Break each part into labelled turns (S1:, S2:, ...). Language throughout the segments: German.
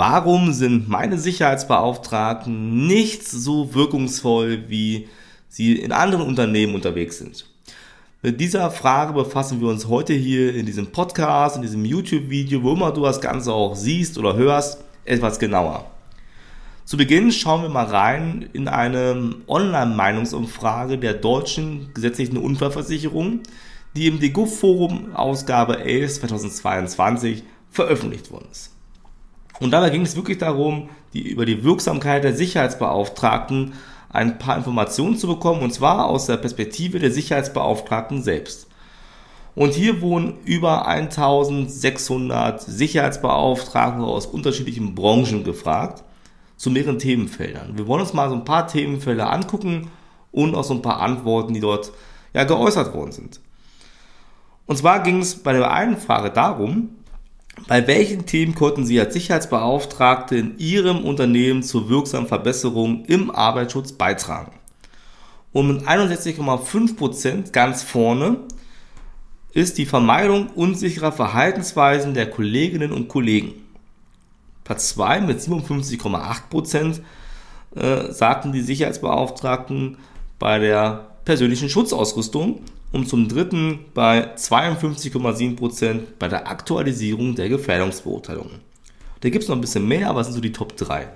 S1: warum sind meine Sicherheitsbeauftragten nicht so wirkungsvoll, wie sie in anderen Unternehmen unterwegs sind? Mit dieser Frage befassen wir uns heute hier in diesem Podcast, in diesem YouTube-Video, wo immer du das Ganze auch siehst oder hörst, etwas genauer. Zu Beginn schauen wir mal rein in eine Online-Meinungsumfrage der deutschen gesetzlichen Unfallversicherung, die im DeGuff-Forum Ausgabe 11 2022 veröffentlicht worden ist. Und dabei ging es wirklich darum, die, über die Wirksamkeit der Sicherheitsbeauftragten ein paar Informationen zu bekommen, und zwar aus der Perspektive der Sicherheitsbeauftragten selbst. Und hier wurden über 1600 Sicherheitsbeauftragte aus unterschiedlichen Branchen gefragt zu mehreren Themenfeldern. Wir wollen uns mal so ein paar Themenfelder angucken und auch so ein paar Antworten, die dort ja geäußert worden sind. Und zwar ging es bei der einen Frage darum, bei welchen Themen konnten Sie als Sicherheitsbeauftragte in Ihrem Unternehmen zur wirksamen Verbesserung im Arbeitsschutz beitragen? Und mit 61,5% ganz vorne ist die Vermeidung unsicherer Verhaltensweisen der Kolleginnen und Kollegen. Platz 2 mit 57,8% äh, sagten die Sicherheitsbeauftragten bei der persönlichen Schutzausrüstung und zum dritten bei 52,7% bei der Aktualisierung der Gefährdungsbeurteilung. Da gibt es noch ein bisschen mehr, aber es sind so die Top 3.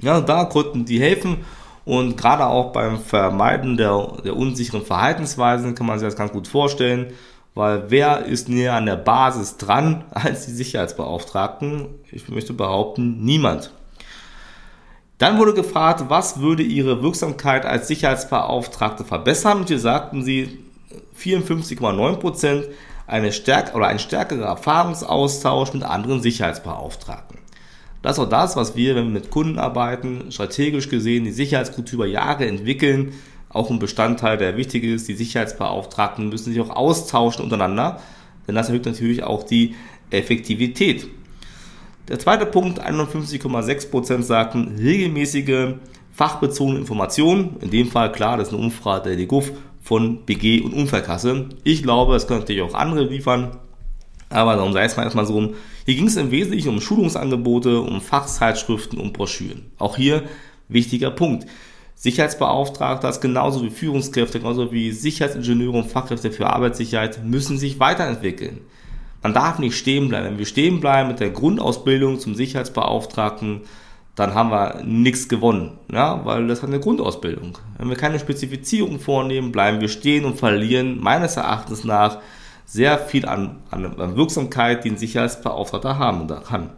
S1: Ja, da konnten die helfen und gerade auch beim Vermeiden der, der unsicheren Verhaltensweisen kann man sich das ganz gut vorstellen, weil wer ist näher an der Basis dran als die Sicherheitsbeauftragten? Ich möchte behaupten, niemand. Dann wurde gefragt, was würde Ihre Wirksamkeit als Sicherheitsbeauftragte verbessern? Und hier sagten Sie, 54,9 Prozent eine stärk oder ein stärkerer Erfahrungsaustausch mit anderen Sicherheitsbeauftragten. Das ist auch das, was wir, wenn wir mit Kunden arbeiten, strategisch gesehen die Sicherheitskultur über Jahre entwickeln, auch ein Bestandteil, der wichtig ist. Die Sicherheitsbeauftragten müssen sich auch austauschen untereinander, denn das erhöht natürlich auch die Effektivität. Der zweite Punkt, 51,6 Prozent sagten regelmäßige fachbezogene Informationen. In dem Fall, klar, das ist eine Umfrage der DGUF, von BG und Unfallkasse. Ich glaube, es können natürlich auch andere liefern, aber darum sei es mal erstmal so. Hier ging es im Wesentlichen um Schulungsangebote, um Fachzeitschriften, um Broschüren. Auch hier wichtiger Punkt. Sicherheitsbeauftragte, das genauso wie Führungskräfte, genauso wie Sicherheitsingenieure und Fachkräfte für Arbeitssicherheit müssen sich weiterentwickeln. Man darf nicht stehen bleiben. Wenn wir stehen bleiben mit der Grundausbildung zum Sicherheitsbeauftragten, dann haben wir nichts gewonnen, ja, weil das hat eine Grundausbildung. Wenn wir keine Spezifizierung vornehmen, bleiben wir stehen und verlieren meines Erachtens nach sehr viel an, an Wirksamkeit, die ein Sicherheitsbeauftragter haben kann.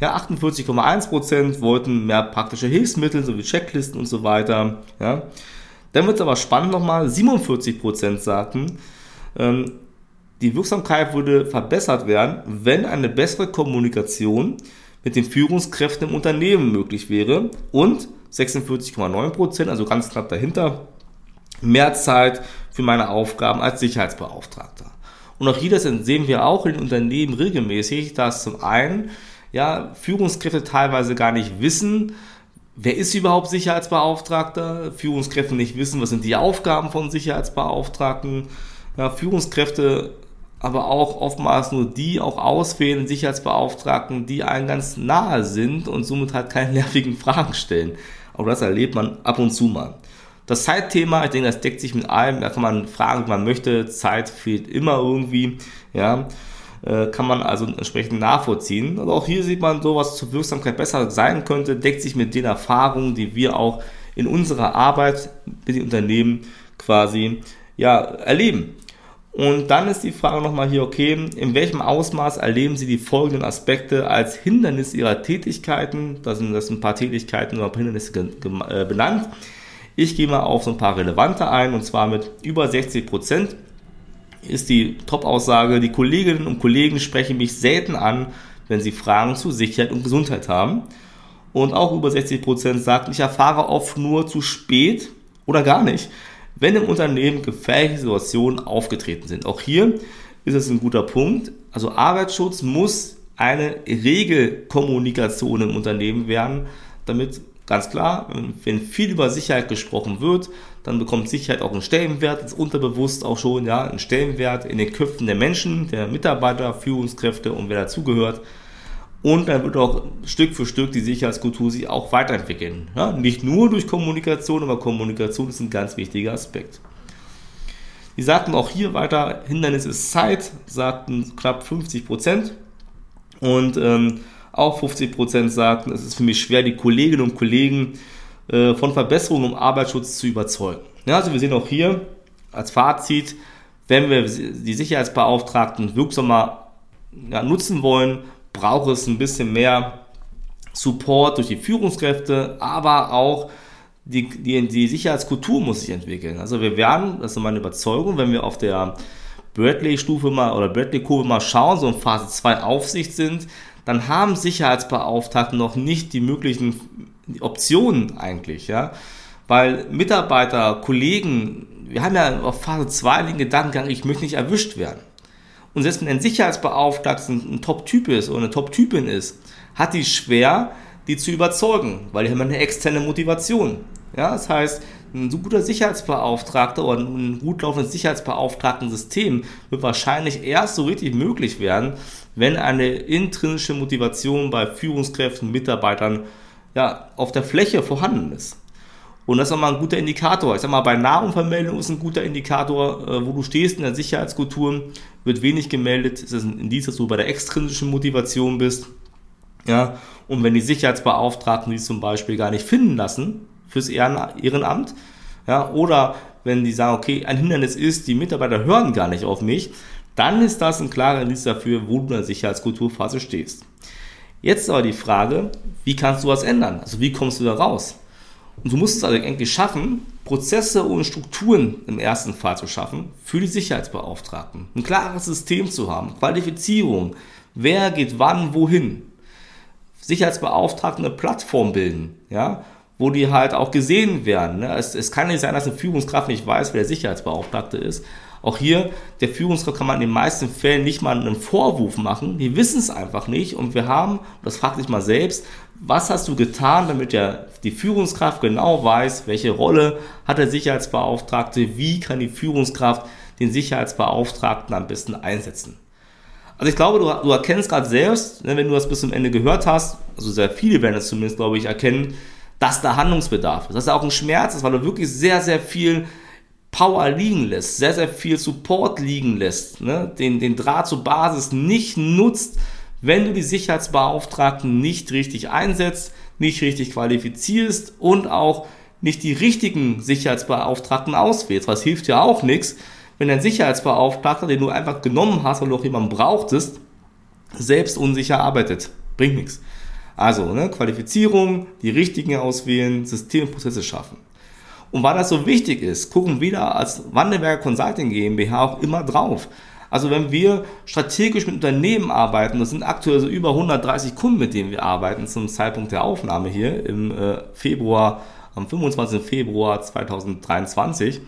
S1: Ja, 48,1% wollten mehr praktische Hilfsmittel, sowie Checklisten und so weiter. Ja. Dann wird es aber spannend nochmal, 47% sagten, ähm, die Wirksamkeit würde verbessert werden, wenn eine bessere Kommunikation mit den Führungskräften im Unternehmen möglich wäre und 46,9% also ganz knapp dahinter, mehr Zeit für meine Aufgaben als Sicherheitsbeauftragter. Und auch hier das sehen wir auch in Unternehmen regelmäßig, dass zum einen ja, Führungskräfte teilweise gar nicht wissen, wer ist überhaupt Sicherheitsbeauftragter, Führungskräfte nicht wissen, was sind die Aufgaben von Sicherheitsbeauftragten, ja, Führungskräfte aber auch oftmals nur die auch auswählen, Sicherheitsbeauftragten, die einen ganz nahe sind und somit halt keine nervigen Fragen stellen. Aber das erlebt man ab und zu mal. Das Zeitthema, ich denke, das deckt sich mit allem. Da kann man fragen, wie man möchte. Zeit fehlt immer irgendwie. Ja, äh, kann man also entsprechend nachvollziehen. Also auch hier sieht man so, was zur Wirksamkeit besser sein könnte, deckt sich mit den Erfahrungen, die wir auch in unserer Arbeit mit den Unternehmen quasi ja, erleben. Und dann ist die Frage nochmal hier, okay, in welchem Ausmaß erleben Sie die folgenden Aspekte als Hindernis Ihrer Tätigkeiten? Da sind das ein paar Tätigkeiten oder Hindernisse äh, benannt. Ich gehe mal auf so ein paar relevante ein und zwar mit über 60 Prozent ist die Top-Aussage, die Kolleginnen und Kollegen sprechen mich selten an, wenn sie Fragen zu Sicherheit und Gesundheit haben. Und auch über 60 Prozent sagt, ich erfahre oft nur zu spät oder gar nicht, wenn im Unternehmen gefährliche Situationen aufgetreten sind. Auch hier ist es ein guter Punkt. Also Arbeitsschutz muss eine Regelkommunikation im Unternehmen werden, damit ganz klar, wenn viel über Sicherheit gesprochen wird, dann bekommt Sicherheit auch einen Stellenwert, ist unterbewusst auch schon, ja, einen Stellenwert in den Köpfen der Menschen, der Mitarbeiter, Führungskräfte und wer dazugehört. Und dann wird auch Stück für Stück die Sicherheitskultur sich auch weiterentwickeln. Ja, nicht nur durch Kommunikation, aber Kommunikation ist ein ganz wichtiger Aspekt. Die sagten auch hier weiter, Hindernis ist Zeit, sagten knapp 50 Prozent. Und ähm, auch 50 Prozent sagten, es ist für mich schwer, die Kolleginnen und Kollegen äh, von Verbesserungen im Arbeitsschutz zu überzeugen. Ja, also wir sehen auch hier als Fazit, wenn wir die Sicherheitsbeauftragten wirksamer ja, nutzen wollen, braucht es ein bisschen mehr Support durch die Führungskräfte, aber auch die, die, die Sicherheitskultur muss sich entwickeln. Also wir werden, das ist meine Überzeugung, wenn wir auf der Bradley-Stufe mal oder Bradley-Kurve mal schauen, so in Phase 2 Aufsicht sind, dann haben Sicherheitsbeauftragte noch nicht die möglichen Optionen eigentlich, ja. Weil Mitarbeiter, Kollegen, wir haben ja auf Phase 2 den Gedankengang, ich möchte nicht erwischt werden. Und selbst wenn ein Sicherheitsbeauftragter ein Top-Typ ist oder eine Top-Typin ist, hat die schwer, die zu überzeugen, weil die haben eine externe Motivation. Ja, das heißt, ein so guter Sicherheitsbeauftragter oder ein gut laufendes Sicherheitsbeauftragten-System wird wahrscheinlich erst so richtig möglich werden, wenn eine intrinsische Motivation bei Führungskräften, Mitarbeitern ja, auf der Fläche vorhanden ist. Und das ist nochmal ein guter Indikator. Ich sag mal, bei Nahunfallmeldungen ist ein guter Indikator, äh, wo du stehst in der Sicherheitskultur, wird wenig gemeldet. Es ist ein Indiz, dass du bei der extrinsischen Motivation bist. Ja, und wenn die Sicherheitsbeauftragten die zum Beispiel gar nicht finden lassen fürs Ehrenamt, ja, oder wenn die sagen, okay, ein Hindernis ist, die Mitarbeiter hören gar nicht auf mich, dann ist das ein klarer Indiz dafür, wo du in der Sicherheitskulturphase stehst. Jetzt aber die Frage, wie kannst du was ändern? Also wie kommst du da raus? Und du musst es also eigentlich schaffen, Prozesse und Strukturen im ersten Fall zu schaffen für die Sicherheitsbeauftragten. Ein klares System zu haben, Qualifizierung, wer geht wann wohin. Sicherheitsbeauftragten eine Plattform bilden, ja, wo die halt auch gesehen werden. Ne? Es, es kann nicht sein, dass eine Führungskraft nicht weiß, wer der Sicherheitsbeauftragte ist. Auch hier, der Führungskraft kann man in den meisten Fällen nicht mal einen Vorwurf machen. Die wissen es einfach nicht. Und wir haben, das fragt sich mal selbst, was hast du getan, damit der, die Führungskraft genau weiß, welche Rolle hat der Sicherheitsbeauftragte, wie kann die Führungskraft den Sicherheitsbeauftragten am besten einsetzen. Also ich glaube, du, du erkennst gerade selbst, ne, wenn du das bis zum Ende gehört hast, also sehr viele werden es zumindest, glaube ich, erkennen, dass da Handlungsbedarf ist. Dass da auch ein Schmerz ist, weil du wirklich sehr, sehr viel Power liegen lässt, sehr, sehr viel Support liegen lässt, ne? den, den Draht zur Basis nicht nutzt, wenn du die Sicherheitsbeauftragten nicht richtig einsetzt, nicht richtig qualifizierst und auch nicht die richtigen Sicherheitsbeauftragten auswählst. Was hilft ja auch nichts, wenn ein Sicherheitsbeauftragter, den du einfach genommen hast, du auch jemanden brauchtest, selbst unsicher arbeitet. Bringt nichts. Also, ne, Qualifizierung, die richtigen auswählen, Systemprozesse schaffen. Und weil das so wichtig ist, gucken wir da als Wandelberger Consulting GmbH auch immer drauf. Also wenn wir strategisch mit Unternehmen arbeiten, das sind aktuell so über 130 Kunden, mit denen wir arbeiten zum Zeitpunkt der Aufnahme hier im äh, Februar, am 25. Februar 2023,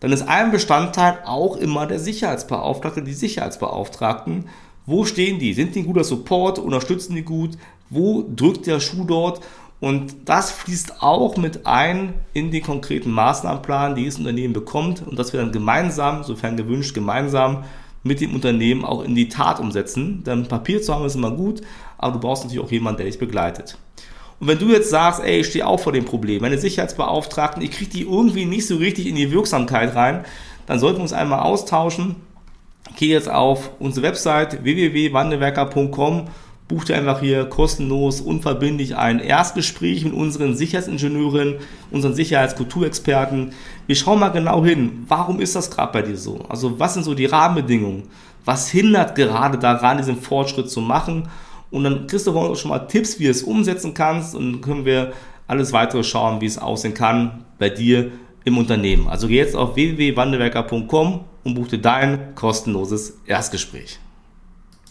S1: dann ist ein Bestandteil auch immer der Sicherheitsbeauftragte, die Sicherheitsbeauftragten. Wo stehen die? Sind die ein guter Support? Unterstützen die gut? Wo drückt der Schuh dort? Und das fließt auch mit ein in den konkreten Maßnahmenplan, die das Unternehmen bekommt und dass wir dann gemeinsam, sofern gewünscht, gemeinsam mit dem Unternehmen auch in die Tat umsetzen. Denn Papier zu haben ist immer gut, aber du brauchst natürlich auch jemanden, der dich begleitet. Und wenn du jetzt sagst, ey, ich stehe auch vor dem Problem, meine Sicherheitsbeauftragten, ich kriege die irgendwie nicht so richtig in die Wirksamkeit rein, dann sollten wir uns einmal austauschen. Geh jetzt auf unsere Website www.wandelwerker.com, buch dir einfach hier kostenlos, unverbindlich ein Erstgespräch mit unseren Sicherheitsingenieurinnen, unseren Sicherheitskulturexperten. Wir schauen mal genau hin, warum ist das gerade bei dir so? Also was sind so die Rahmenbedingungen? Was hindert gerade daran, diesen Fortschritt zu machen? Und dann kriegst du auch schon mal Tipps, wie du es umsetzen kannst. Und dann können wir alles weitere schauen, wie es aussehen kann bei dir im Unternehmen. Also geh jetzt auf www.wandelwerker.com und buch dir dein kostenloses Erstgespräch.